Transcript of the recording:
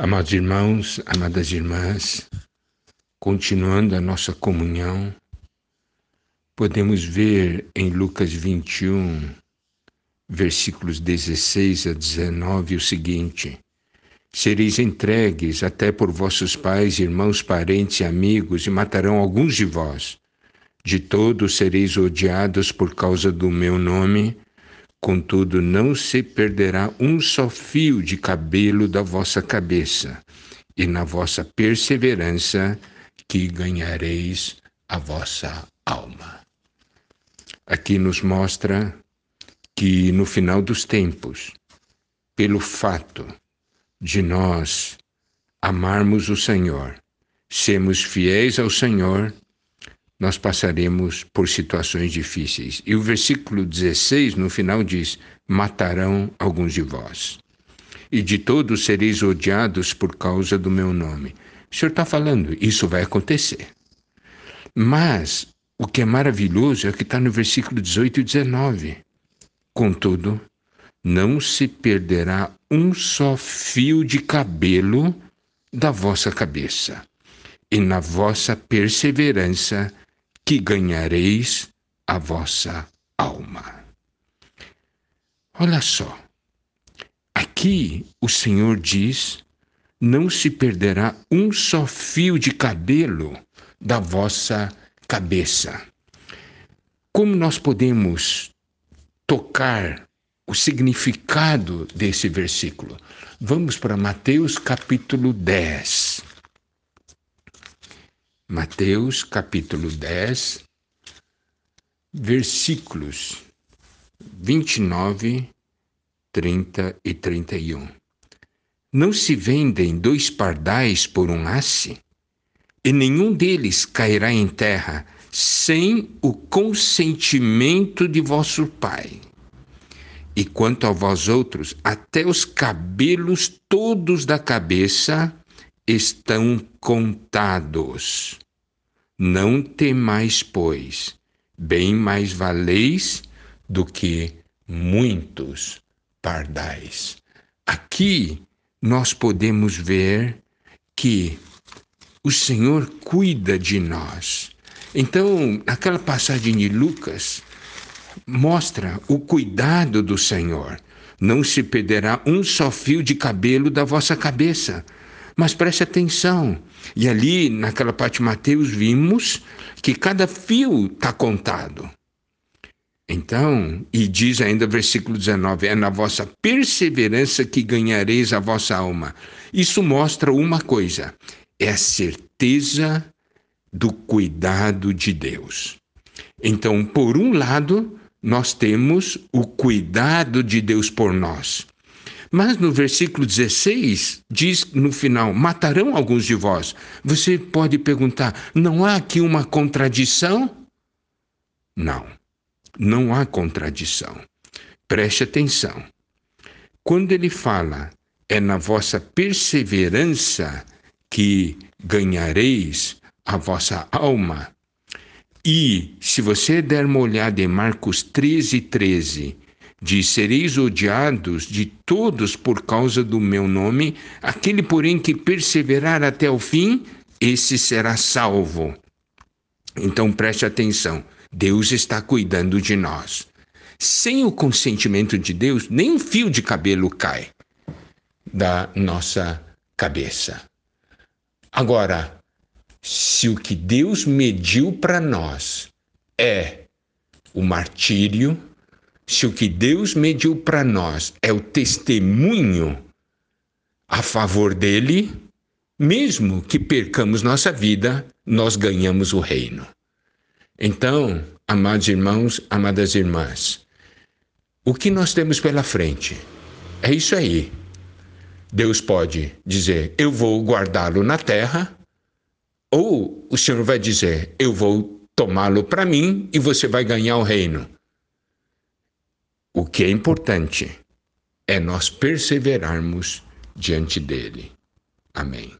Amados irmãos, amadas irmãs, continuando a nossa comunhão, podemos ver em Lucas 21, versículos 16 a 19, o seguinte: Sereis entregues até por vossos pais, irmãos, parentes e amigos, e matarão alguns de vós. De todos sereis odiados por causa do meu nome Contudo, não se perderá um só fio de cabelo da vossa cabeça, e na vossa perseverança que ganhareis a vossa alma. Aqui nos mostra que no final dos tempos, pelo fato de nós amarmos o Senhor, sermos fiéis ao Senhor, nós passaremos por situações difíceis. E o versículo 16, no final, diz: Matarão alguns de vós, e de todos sereis odiados por causa do meu nome. O Senhor está falando, isso vai acontecer. Mas o que é maravilhoso é o que está no versículo 18 e 19. Contudo, não se perderá um só fio de cabelo da vossa cabeça, e na vossa perseverança que ganhareis a vossa alma. Olha só, aqui o Senhor diz: não se perderá um só fio de cabelo da vossa cabeça. Como nós podemos tocar o significado desse versículo? Vamos para Mateus capítulo 10. Mateus capítulo 10, versículos 29, 30 e 31. Não se vendem dois pardais por um asse, e nenhum deles cairá em terra sem o consentimento de vosso Pai. E quanto a vós outros, até os cabelos todos da cabeça estão contados. Não temais, pois, bem mais valeis do que muitos pardais. Aqui nós podemos ver que o Senhor cuida de nós. Então, aquela passagem de Lucas mostra o cuidado do Senhor. Não se perderá um só fio de cabelo da vossa cabeça. Mas preste atenção. E ali, naquela parte de Mateus, vimos que cada fio está contado. Então, e diz ainda o versículo 19: é na vossa perseverança que ganhareis a vossa alma. Isso mostra uma coisa: é a certeza do cuidado de Deus. Então, por um lado, nós temos o cuidado de Deus por nós. Mas no versículo 16 diz no final: matarão alguns de vós. Você pode perguntar: não há aqui uma contradição? Não, não há contradição. Preste atenção. Quando ele fala, é na vossa perseverança que ganhareis a vossa alma. E se você der uma olhada em Marcos 13, 13, de sereis odiados de todos por causa do meu nome, aquele, porém, que perseverar até o fim, esse será salvo. Então preste atenção: Deus está cuidando de nós. Sem o consentimento de Deus, nem um fio de cabelo cai da nossa cabeça. Agora, se o que Deus mediu para nós é o martírio, se o que Deus mediu para nós é o testemunho a favor dele, mesmo que percamos nossa vida, nós ganhamos o reino. Então, amados irmãos, amadas irmãs, o que nós temos pela frente é isso aí. Deus pode dizer: Eu vou guardá-lo na terra, ou o Senhor vai dizer: Eu vou tomá-lo para mim e você vai ganhar o reino. O que é importante é nós perseverarmos diante dele. Amém.